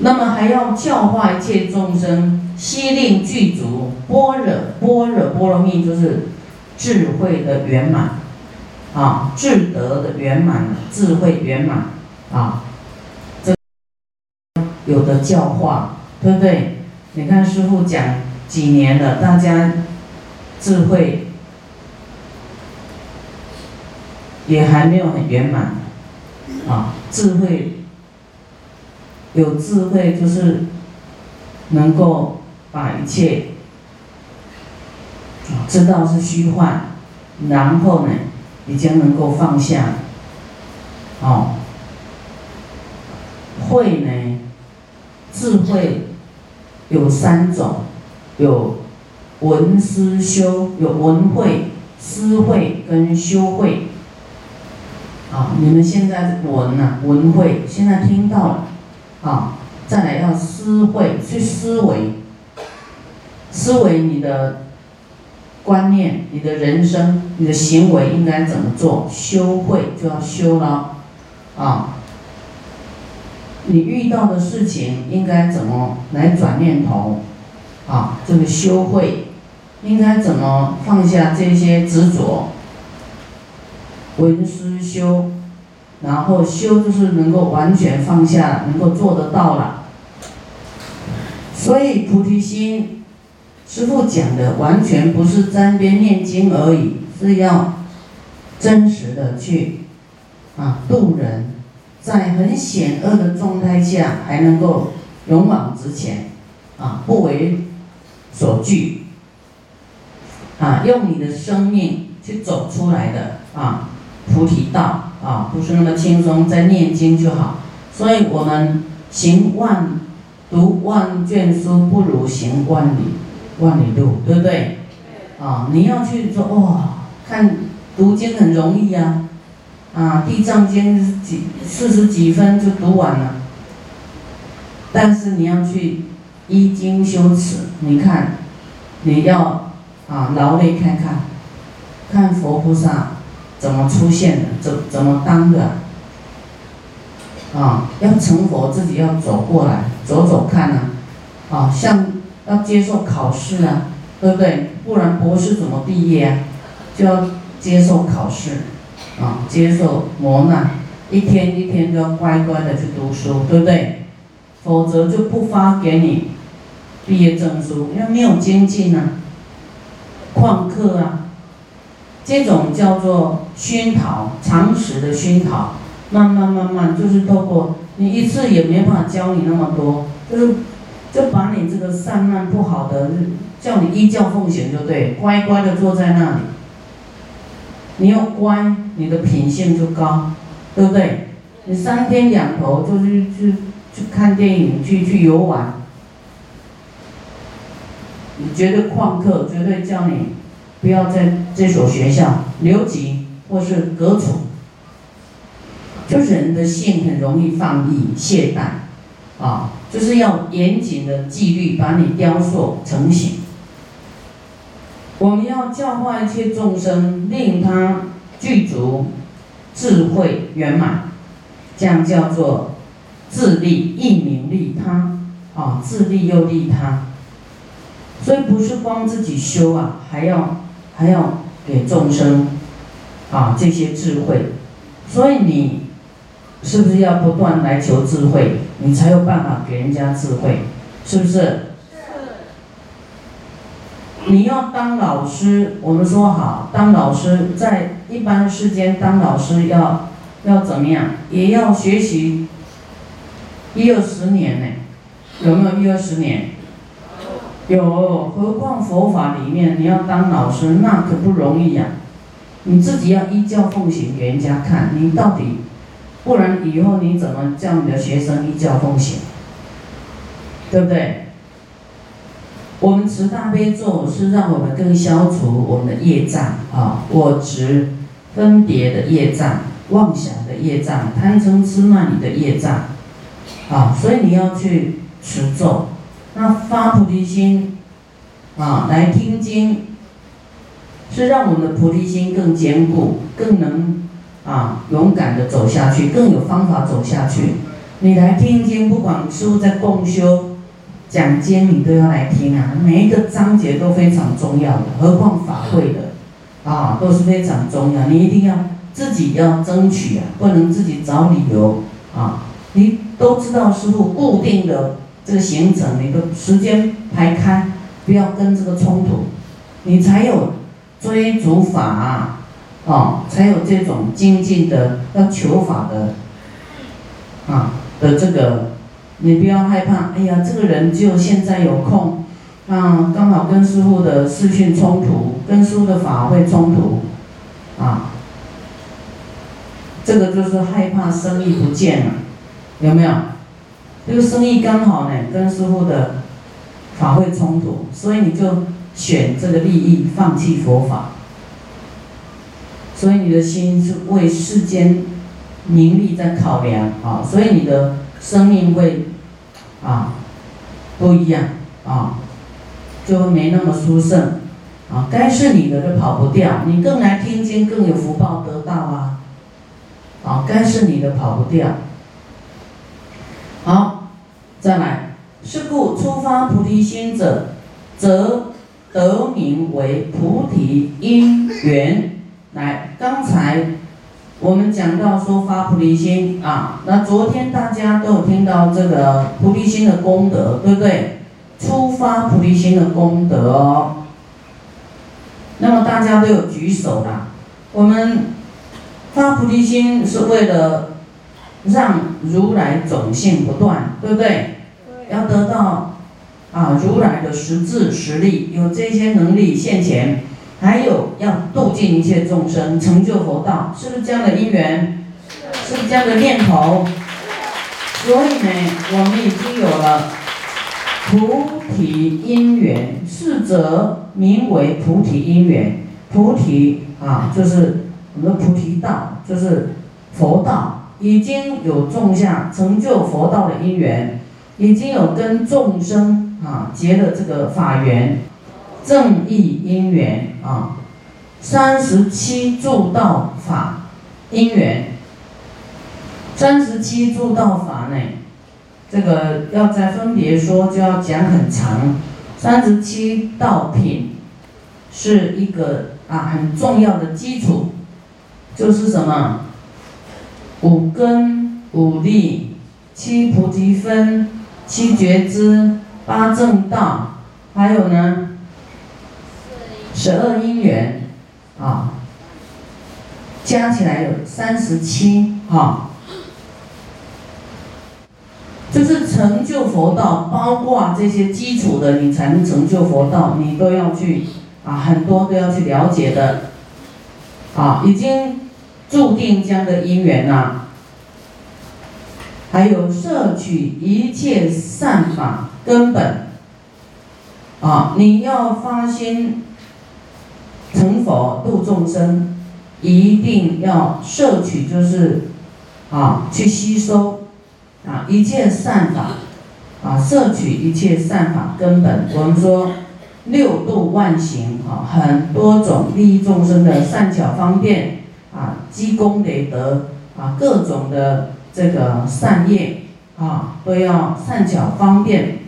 那么还要教化一切众生，悉令具足般若般若波罗蜜，就是智慧的圆满，啊，智德的圆满，智慧圆满，啊，这有的教化，对不对？你看师傅讲几年了，大家智慧也还没有很圆满，啊，智慧。有智慧就是能够把一切知道是虚幻，然后呢，已经能够放下。哦，慧呢，智慧有三种，有闻思修，有闻慧、思慧跟修慧。啊，你们现在闻呐，闻慧，现在听到了。啊，再来要思会去思维，思维你的观念、你的人生、你的行为应该怎么做？修会就要修了，啊，你遇到的事情应该怎么来转念头？啊，这个修会应该怎么放下这些执着？闻思修。然后修就是能够完全放下，能够做得到了。所以菩提心，师父讲的完全不是沾边念经而已，是要真实的去啊度人，在很险恶的状态下还能够勇往直前，啊不为所惧，啊用你的生命去走出来的啊菩提道。啊，不是那么轻松，在念经就好。所以我们行万读万卷书，不如行万里万里路，对不对？啊，你要去说哇，看读经很容易呀，啊，地藏经几四十几分就读完了。但是你要去依经修持，你看，你要啊劳累看看，看佛菩萨。怎么出现的？怎怎么当的？啊，要成佛自己要走过来，走走看啊，啊，像要接受考试啊，对不对？不然博士怎么毕业啊？就要接受考试，啊，接受磨难，一天一天都要乖乖的去读书，对不对？否则就不发给你毕业证书，因为没有经济呢，旷课啊。这种叫做熏陶，常识的熏陶，慢慢慢慢，就是透过你一次也没办法教你那么多，就是 就把你这个散漫不好的，叫你依教奉行就对，乖乖的坐在那里，你要乖，你的品性就高，对不对？你三天两头就去去去看电影，去去游玩，你绝对旷课，绝对叫你。不要在这所学校留级或是革除，就是人的性很容易放逸懈怠，啊，就是要严谨的纪律把你雕塑成型。我们要教化一切众生，令他具足智慧圆满，这样叫做自利益名利他，啊，自利又利他，所以不是光自己修啊，还要。还要给众生啊这些智慧，所以你是不是要不断来求智慧，你才有办法给人家智慧，是不是？你要当老师，我们说好，当老师在一般世间当老师要要怎么样？也要学习一二十年呢，有没有一二十年？有，何况佛法里面，你要当老师，那可不容易呀。你自己要依教奉行给人家看，你到底，不然以后你怎么叫你的学生依教奉行？对不对？我们持大悲咒是让我们更消除我们的业障啊，我执、分别的业障、妄想的业障、贪嗔痴慢疑的业障，啊，所以你要去持咒。那发菩提心，啊，来听经，是让我们的菩提心更坚固，更能啊勇敢的走下去，更有方法走下去。你来听经，不管师傅在共修、讲经，你都要来听啊。每一个章节都非常重要的，何况法会的，啊，都是非常重要。你一定要自己要争取啊，不能自己找理由啊。你都知道师傅固定的这个行程，你的时间排开，不要跟这个冲突，你才有追逐法啊，才有这种精进的要求法的啊。的这个，你不要害怕。哎呀，这个人就现在有空，啊，刚好跟师傅的视讯冲突，跟师傅的法会冲突，啊，这个就是害怕生意不见了，有没有？这个生意刚好呢，跟师傅的法会冲突，所以你就选这个利益，放弃佛法。所以你的心是为世间。名利在考量啊，所以你的生命会啊不一样啊，就没那么殊胜啊。该是你的就跑不掉，你更来天津更有福报得到啊。啊，该是你的跑不掉。再来，是故出发菩提心者，则得名为菩提因缘。来，刚才。我们讲到说发菩提心啊，那昨天大家都有听到这个菩提心的功德，对不对？出发菩提心的功德哦。那么大家都有举手啦。我们发菩提心是为了让如来种性不断，对不对？要得到啊如来的实质实力，有这些能力现前。还有要度尽一切众生，成就佛道，是不是这样的因缘？是不是这样的念头？所以呢，我们已经有了菩提因缘，是则名为菩提因缘。菩提啊，就是我们的菩提道，就是佛道，已经有种下成就佛道的因缘，已经有跟众生啊结的这个法缘。正义因缘啊，三十七助道法因缘，三十七助道法呢，这个要再分别说，就要讲很长。三十七道品是一个啊很重要的基础，就是什么？五根、五力、七菩提分、七觉知、八正道，还有呢？十二因缘，啊，加起来有三十七，哈，就是成就佛道，包括这些基础的，你才能成就佛道，你都要去，啊，很多都要去了解的，啊，已经注定这样的因缘呐，还有摄取一切善法根本，啊，你要发心。成佛度众生，一定要摄取，就是啊，去吸收啊一切善法啊，摄取一切善法根本。我们说六度万行啊，很多种利益众生的善巧方便啊，积功累德啊，各种的这个善业啊，都要善巧方便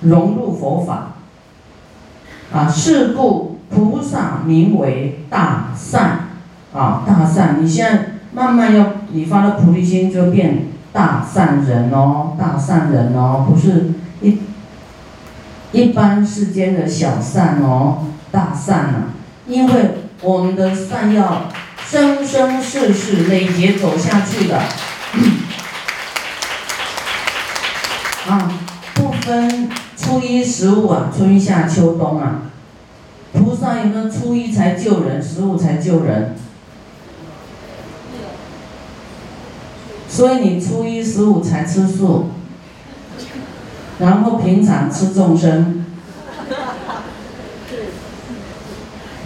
融入佛法啊，是故。菩萨名为大善，啊，大善！你现在慢慢要，你发了菩提心就变大善人哦，大善人哦，不是一一般世间的小善哦，大善啊！因为我们的善要生生世世累劫走下去的，啊，不分初一十五啊，春夏秋冬啊。菩萨有没有初一才救人，十五才救人？所以你初一十五才吃素，然后平常吃众生，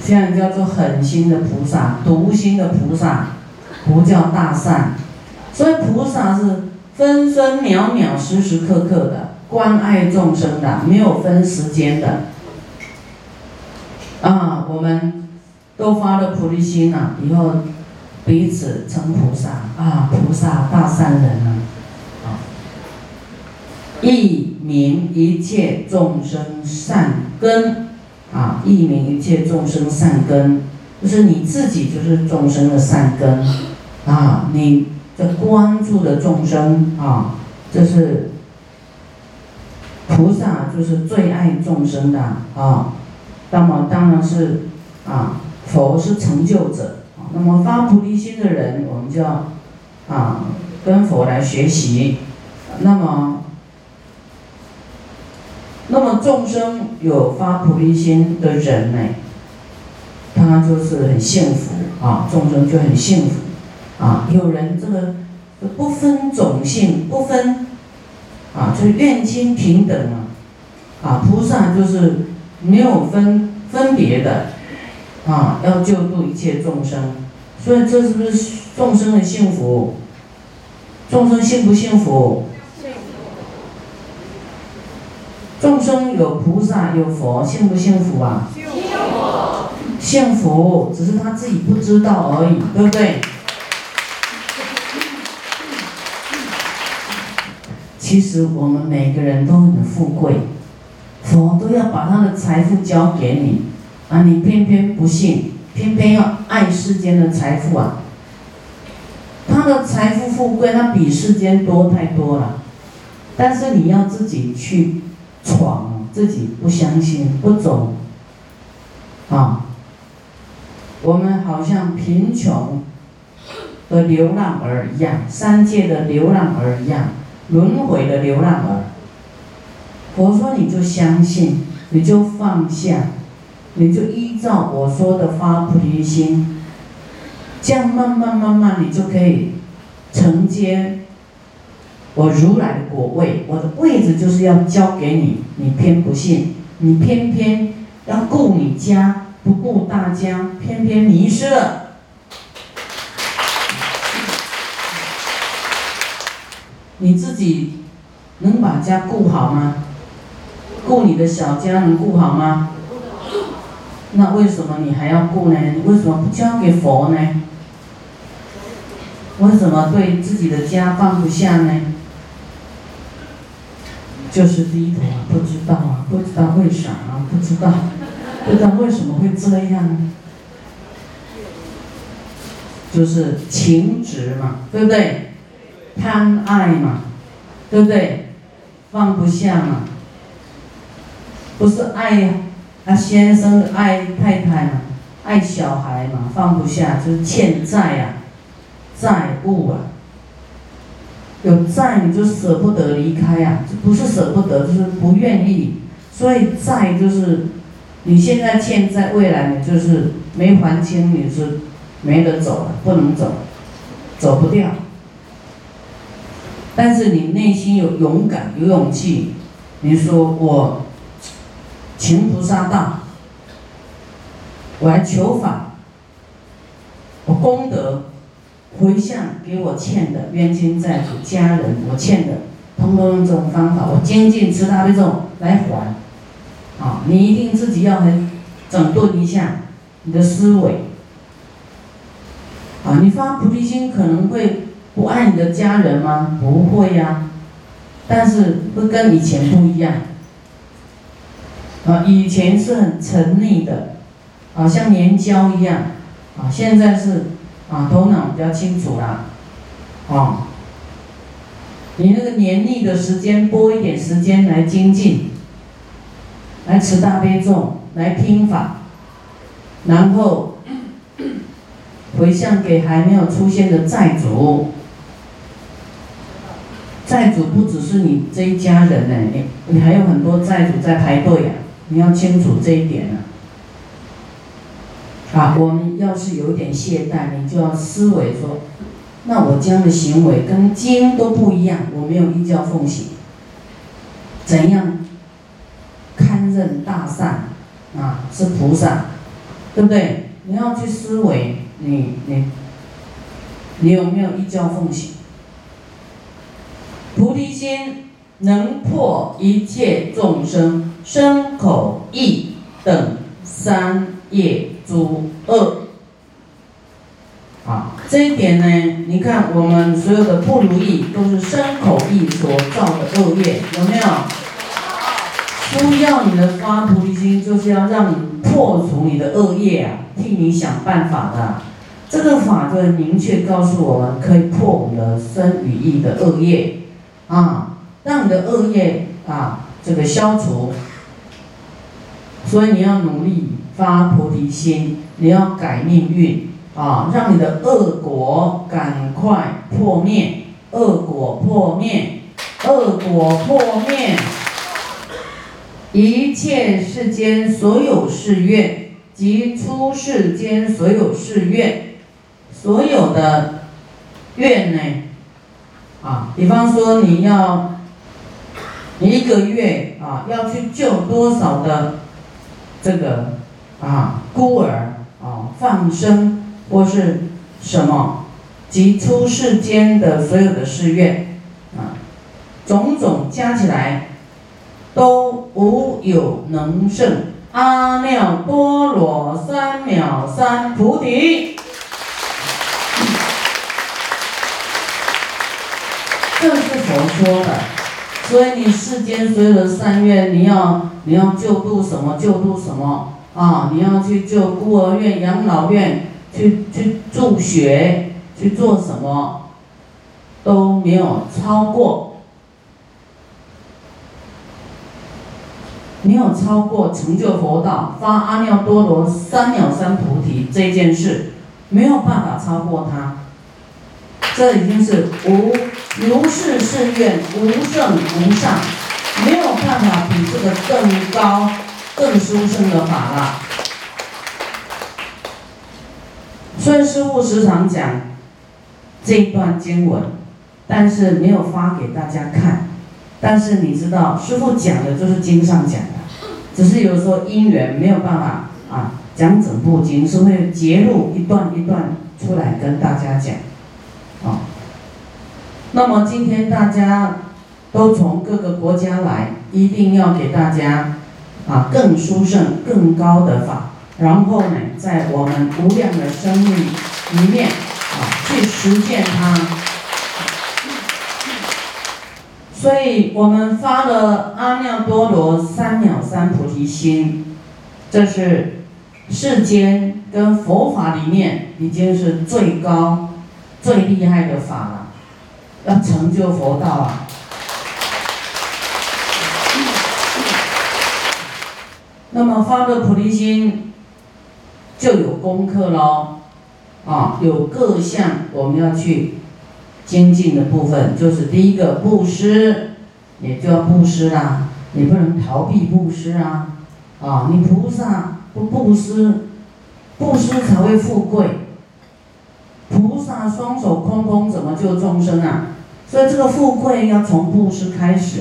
这样叫做狠心的菩萨，毒心的菩萨，不叫大善。所以菩萨是分分秒秒、时时刻刻的关爱众生的，没有分时间的。啊，我们都发了菩提心了，以后彼此成菩萨啊，菩萨大善人啊，啊。一明一切众生善根，啊，一名一切众生善根，就是你自己就是众生的善根，啊，你的关注的众生啊，这是菩萨就是最爱众生的啊，那么当然是啊，佛是成就者，那么发菩提心的人，我们就要啊跟佛来学习，那么。那么众生有发菩提心的人呢，他就是很幸福啊，众生就很幸福啊。有人这个不分种姓，不分啊，就愿亲平等啊。啊，菩萨就是没有分分别的啊，要救度一切众生。所以这是不是众生的幸福？众生幸不幸福？众生有菩萨有佛，幸不幸福啊？幸福。幸福，只是他自己不知道而已，对不对？其实我们每个人都很富贵，佛都要把他的财富交给你，啊，你偏偏不信，偏偏要爱世间的财富啊。他的财富富贵，他比世间多太多了，但是你要自己去。闯自己不相信不走，啊，我们好像贫穷的流浪儿一样，三界的流浪儿一样，轮回的流浪儿。佛说你就相信，你就放下，你就依照我说的发菩提心，这样慢慢慢慢你就可以承接。我如来的果位，我的位子就是要交给你，你偏不信，你偏偏要顾你家，不顾大家，偏偏迷失了。你自己能把家顾好吗？顾你的小家能顾好吗？那为什么你还要顾呢？你为什么不交给佛呢？为什么对自己的家放不下呢？就是低头啊，不知道啊，不知道为啥啊，不知道，不知道为什么会这样，就是情执嘛，对不对？贪爱嘛，对不对？放不下嘛，不是爱呀啊先生爱太太嘛，爱小孩嘛，放不下就是欠债啊，债务啊。有债你就舍不得离开呀，不是舍不得，就是不愿意。所以债就是，你现在欠债，未来你就是没还清，你是没得走了，不能走，走不掉。但是你内心有勇敢、有勇气，你说我情菩萨道，我来求法，我功德。回向给我欠的冤亲债主家人，我欠的，通通用这种方法，我精进持大悲咒来还。啊，你一定自己要很整顿一下你的思维。啊，你发菩提心可能会不爱你的家人吗？不会呀，但是会跟以前不一样。啊，以前是很沉溺的，啊，像粘胶一样，啊，现在是。啊，头脑比较清楚啦，啊，你那个黏腻的时间，拨一点时间来精进，来持大悲咒，来听法，然后回向给还没有出现的债主，债主不只是你这一家人呢，你你还有很多债主在排队呀，你要清楚这一点啊。啊，我们要是有点懈怠，你就要思维说，那我这样的行为跟经都不一样，我没有依教奉行，怎样堪任大善啊？是菩萨，对不对？你要去思维，你你你有没有依教奉行？菩提心能破一切众生身口意等三业。诸恶，啊，这一点呢，你看我们所有的不如意，都是身口意所造的恶业，有没有？不要你的发菩提心，就是要让你破除你的恶业啊，替你想办法的。这个法就明确告诉我们，可以破我们的身与意的恶业，啊，让你的恶业啊这个消除。所以你要努力发菩提心，你要改命运啊，让你的恶果赶快破灭，恶果破灭，恶果破灭。一切世间所有誓愿，及出世间所有誓愿，所有的愿呢？啊，比方说你要，一个月啊要去救多少的这个啊孤儿啊放生或是什么，及出世间的所有的誓愿啊，种种加起来。都无有能胜阿耨多罗三藐三菩提。这是佛说的，所以你世间所有的善愿，你要你要救度什么救度什么啊？你要去救孤儿院、养老院，去去助学，去做什么，都没有超过。没有超过成就佛道、发阿耨多罗三藐三菩提这件事，没有办法超过它。这已经是无如是誓愿，无胜无上，没有办法比这个更高、更殊胜的法了。所以师父时常讲这一段经文，但是没有发给大家看。但是你知道，师父讲的就是经上讲的。只是有时候因缘没有办法啊，讲整部经是会截录一段一段出来跟大家讲，啊，那么今天大家都从各个国家来，一定要给大家啊更殊胜、更高的法，然后呢，在我们无量的生命里面啊去实践它。所以我们发了阿耨多罗三藐三菩提心，这是世间跟佛法里面已经是最高、最厉害的法了，要成就佛道啊。那么发了菩提心，就有功课喽，啊，有各项我们要去。精进的部分就是第一个布施，也就要布施啦，你不能逃避布施啊！啊，你菩萨不布施，布施才会富贵。菩萨双手空空怎么救众生啊？所以这个富贵要从布施开始，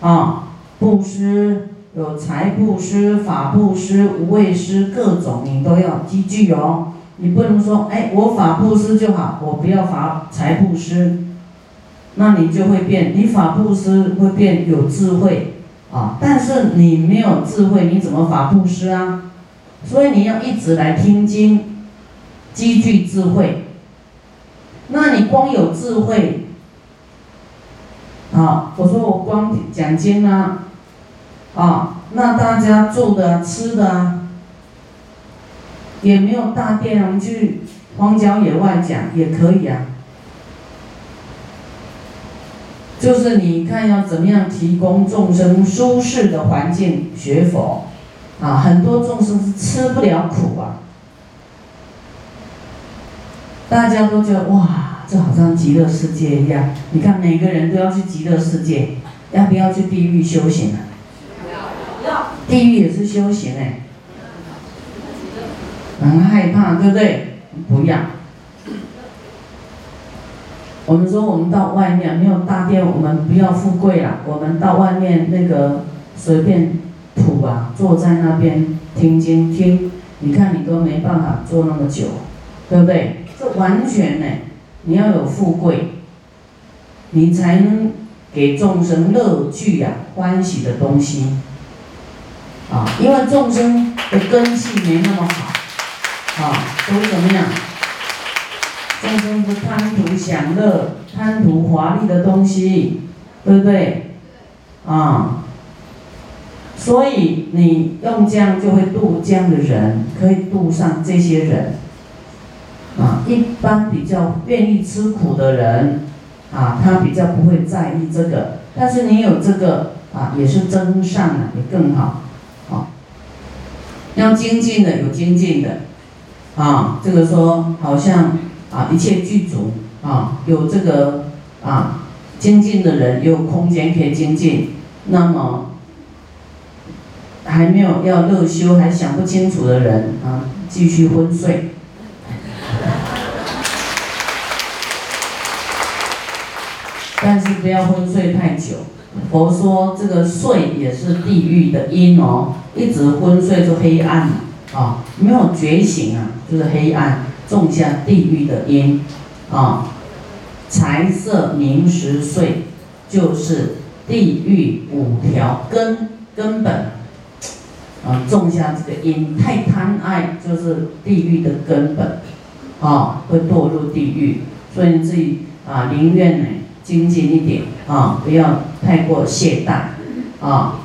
啊，布施有财布施、法布施、无畏施，各种你都要积聚哦。你不能说，哎，我法布施就好，我不要法财布施，那你就会变，你法布施会变有智慧，啊，但是你没有智慧，你怎么法布施啊？所以你要一直来听经，积聚智慧。那你光有智慧，啊，我说我光讲经啊，啊，那大家住的、吃的。也没有大殿，我们去荒郊野外讲也可以啊。就是你看要怎么样提供众生舒适的环境学佛，啊，很多众生是吃不了苦啊。大家都觉得哇，这好像极乐世界一样。你看每个人都要去极乐世界，要不要去地狱修行啊？地狱也是修行哎。很害怕，对不对？不要。我们说，我们到外面没有大殿，我们不要富贵了。我们到外面那个随便土啊，坐在那边听经听，你看你都没办法坐那么久，对不对？这完全呢，你要有富贵，你才能给众生乐趣呀、欢喜的东西。啊，因为众生的根气没那么好。啊，都怎么样？众生不贪图享乐，贪图华丽的东西，对不对？啊，所以你用这样就会度这样的人，可以度上这些人。啊，一般比较愿意吃苦的人，啊，他比较不会在意这个。但是你有这个啊，也是增上啊，也更好。要精进的有精进的，啊，这个说好像啊，一切具足啊，有这个啊，精进的人有空间可以精进。那么还没有要乐修还想不清楚的人啊，继续昏睡。但是不要昏睡太久。佛说这个睡也是地狱的因哦，一直昏睡就黑暗啊，没有觉醒啊，就是黑暗，种下地狱的因啊。财色名食睡就是地狱五条根根本啊，种下这个因，太贪爱就是地狱的根本啊，会堕入地狱，所以你自己啊，宁愿呢。精进一点啊，不要太过懈怠啊。